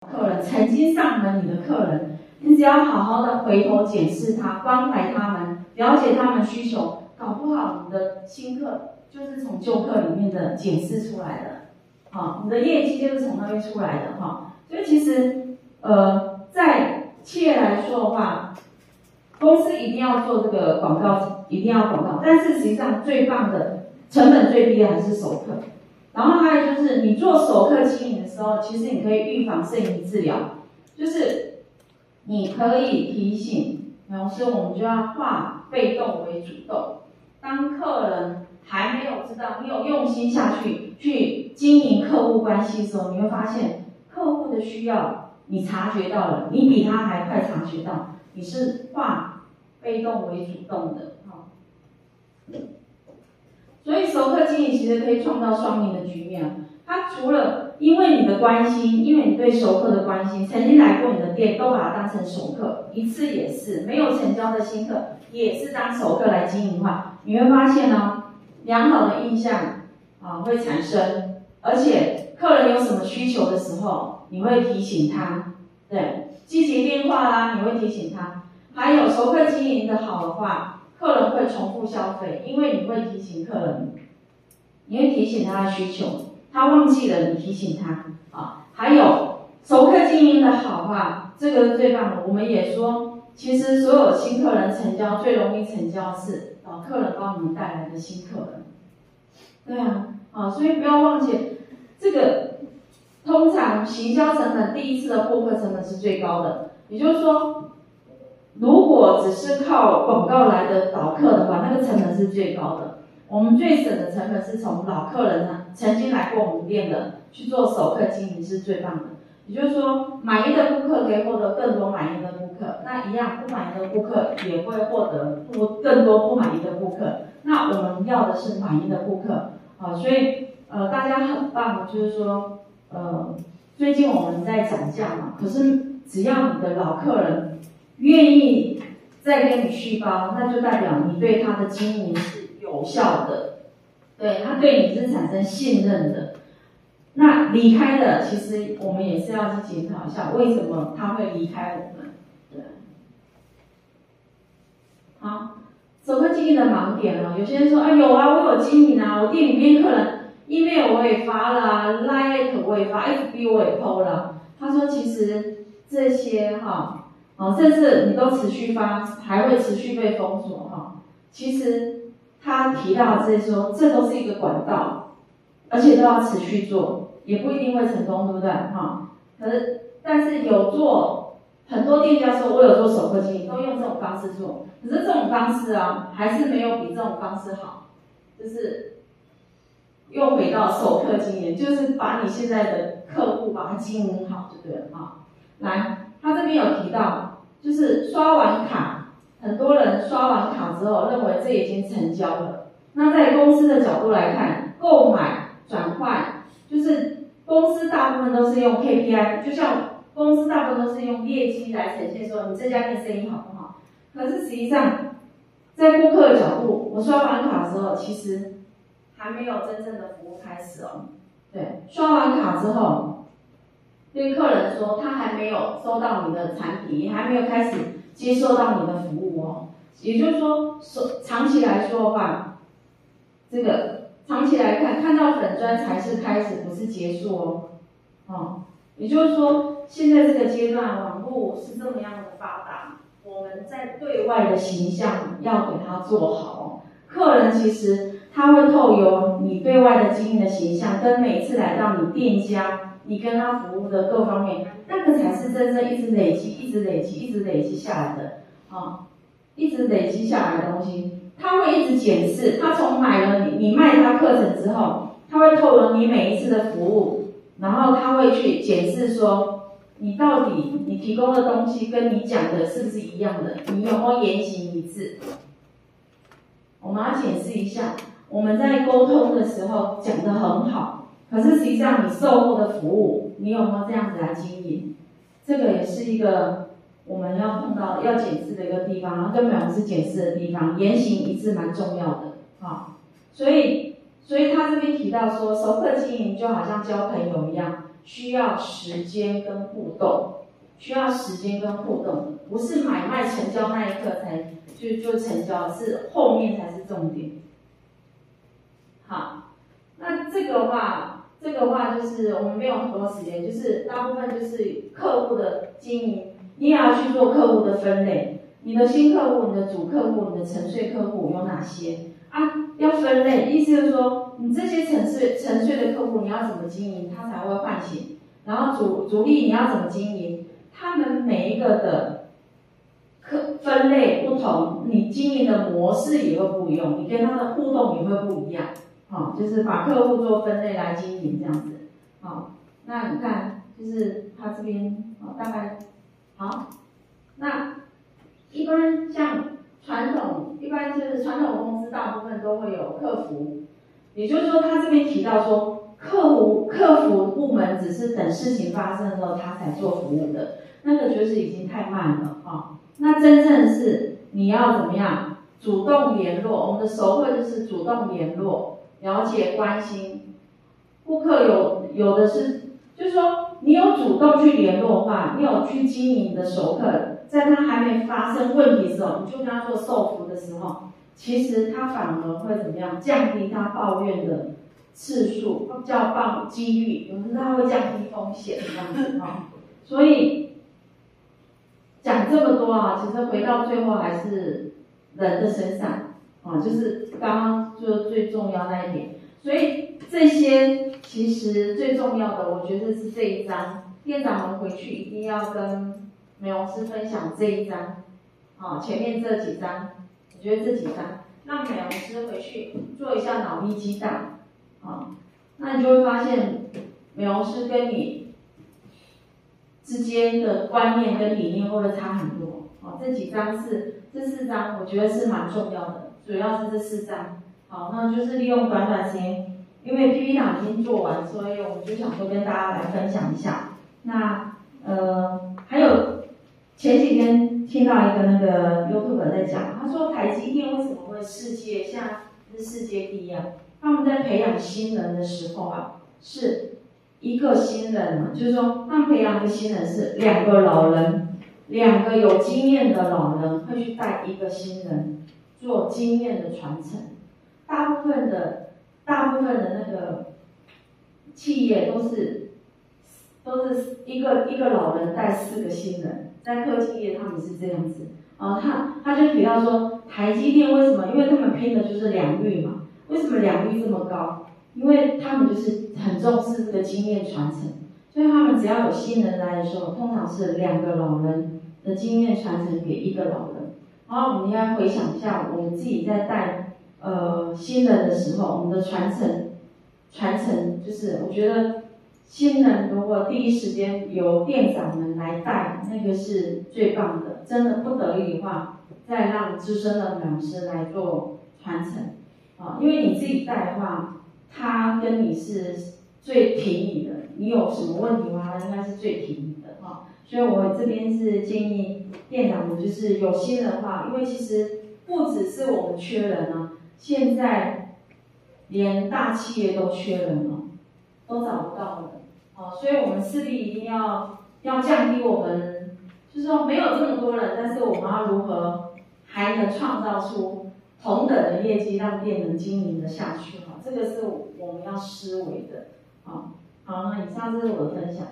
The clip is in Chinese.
客人曾经上门你的客人，你只要好好的回头检视他，关怀他们，了解他们需求，搞不好你的新客就是从旧客里面的检视出来的，好，你的业绩就是从那边出来的哈。所以其实，呃，在企业来说的话，公司一定要做这个广告，一定要广告，但是实际上最棒的成本最低的还是熟客。然后还有就是，你做熟客经营的时候，其实你可以预防胜于治疗，就是你可以提醒，然后我们就要化被动为主动。当客人还没有知道你有用心下去去经营客户关系的时候，你会发现客户的需要你察觉到了，你比他还快察觉到，你是化被动为主动的。所以熟客经营其实可以创造双赢的局面。他除了因为你的关心，因为你对熟客的关心，曾经来过你的店，都把它当成熟客，一次也是没有成交的新客，也是当熟客来经营的话，你会发现呢，良好的印象啊会产生，而且客人有什么需求的时候，你会提醒他，对，积极电话啦，你会提醒他，还有熟客经营的好的话。客人会重复消费，因为你会提醒客人，你会提醒他的需求，他忘记了你提醒他啊。还有熟客经营的好话，这个是最棒的。我们也说，其实所有新客人成交最容易成交是老客人帮我们带来的新客人。对啊，啊，所以不要忘记这个。通常行销成本第一次的获客成本是最高的，也就是说。如果只是靠广告来的导客的话，那个成本是最高的。我们最省的成本是从老客人呢，曾经来过我们店的去做首客经营是最棒的。也就是说，满意的顾客可以获得更多满意的顾客，那一样不满意的顾客也会获得不更多不满意的顾客。那我们要的是满意的顾客啊，所以呃大家很棒，就是说呃最近我们在涨价嘛，可是只要你的老客人。愿意再跟你续包，那就代表你对他的经营是有效的，对他对你是产生信任的。那离开的，其实我们也是要去检讨一下，为什么他会离开我们？对。好，熟客经营的盲点呢？有些人说，啊，有啊，我有经营啊，我店里面客人 email 我也发了啊，Line 我也发，FB 我也 PO 了。他说，其实这些哈。甚至你都持续发，还会持续被封锁哈。其实他提到的是说，这都是一个管道，而且都要持续做，也不一定会成功，对不对？哈。可是，但是有做很多店家说，我有做首客经营，都用这种方式做。可是这种方式啊，还是没有比这种方式好，就是又回到首客经营，就是把你现在的客户把它经营好就对了哈。来，他这边有提到。就是刷完卡，很多人刷完卡之后认为这已经成交了。那在公司的角度来看，购买转换，就是公司大部分都是用 KPI，就像公司大部分都是用业绩来呈现说你这家店生意好不好。可是实际上，在顾客的角度，我刷完卡之后，其实还没有真正的服务开始哦。对，刷完卡之后。对客人说，他还没有收到你的产品，也还没有开始接受到你的服务哦。也就是说，说长期来说的话，这个长期来看，看到粉砖才是开始，不是结束哦。哦，也就是说，现在这个阶段，网络是这么样的发达，我们在对外的形象要给他做好。客人其实他会透由你对外的经营的形象，跟每次来到你店家。你跟他服务的各方面，那个才是真正一直累积、一直累积、一直累积下来的啊，一直累积下来的东西。他会一直检视，他从买了你你卖他课程之后，他会透过你每一次的服务，然后他会去检视说，你到底你提供的东西跟你讲的是不是一样的，你有没有言行一致？我们要检视一下，我们在沟通的时候讲得很好。可是实际上，你售后的服务，你有没有这样子来经营？这个也是一个我们要碰到要检视的一个地方，然后跟美容师检视的地方，言行一致蛮重要的啊。所以，所以他这边提到说，熟客经营就好像交朋友一样，需要时间跟互动，需要时间跟互动，不是买卖成交那一刻才就就成交，是后面才是重点。好，那这个的话，这个话就是我们没有很多时间，就是大部分就是客户的经营，你也要去做客户的分类，你的新客户、你的主客户、你的沉睡客户有哪些啊？要分类，意思就是说，你这些沉睡沉睡的客户，你要怎么经营，他才会唤醒？然后主主力你要怎么经营？他们每一个的客分类不同，你经营的模式也会不一样，你跟他的互动也会不一样。好，就是把客户做分类来经营这样子。好，那你看，就是他这边啊，大概好。那一般像传统，一般就是传统公司大部分都会有客服，也就是说他这边提到说，客服客服部门只是等事情发生的时候他才做服务的，那个就是已经太慢了啊。那真正是你要怎么样主动联络，我们的手绘就是主动联络。了解关心，顾客有有的是，就是说你有主动去联络的话，你有去经营的熟客，在他还没发生问题的时候，你就跟他做售后的时候，其实他反而会怎么样？降低他抱怨的次数，叫报几率，有时他会降低风险这样子啊。所以讲这么多啊，其实回到最后还是人的身上。啊，就是刚刚就最重要那一点，所以这些其实最重要的，我觉得是这一章。店长们回去一定要跟美容师分享这一章，啊，前面这几章，我觉得这几章让美容师回去做一下脑力激荡，啊，那你就会发现美容师跟你之间的观念跟理念会不会差很多？啊，这几章是这四章，我觉得是蛮重要的。主要是这四张，好，那就是利用短短时间，因为 PPT 已经做完，所以我们就想说跟大家来分享一下。那呃，还有前几天听到一个那个 YouTube 在讲，他说台积电为什么会世界像是世界第一啊？他们在培养新人的时候啊，是一个新人嘛，就是说他们培养的新人是两个老人，两个有经验的老人会去带一个新人。做经验的传承，大部分的大部分的那个企业都是都是一个一个老人带四个新人，在科技业他们是这样子。啊，他他就提到说，台积电为什么？因为他们拼的就是良率嘛。为什么良率这么高？因为他们就是很重视这个经验传承，所以他们只要有新人来的时候，通常是两个老人的经验传承给一个老人。然后我们应该回想一下，我们自己在带呃新人的时候，我们的传承传承就是，我觉得新人如果第一时间由店长们来带，那个是最棒的。真的不得已的话，再让资深的老师来做传承啊，因为你自己带的话，他跟你是最挺你的，你有什么问题的话，他应该是最挺啊。所以我这边是建议。店长们就是有心的话，因为其实不只是我们缺人啊，现在连大企业都缺人了，都找不到人，好，所以我们势必一定要要降低我们，就是说没有这么多人，但是我们要如何还能创造出同等的业绩，让店能经营的下去哈，这个是我们要思维的，好，好，那以上这是我的分享。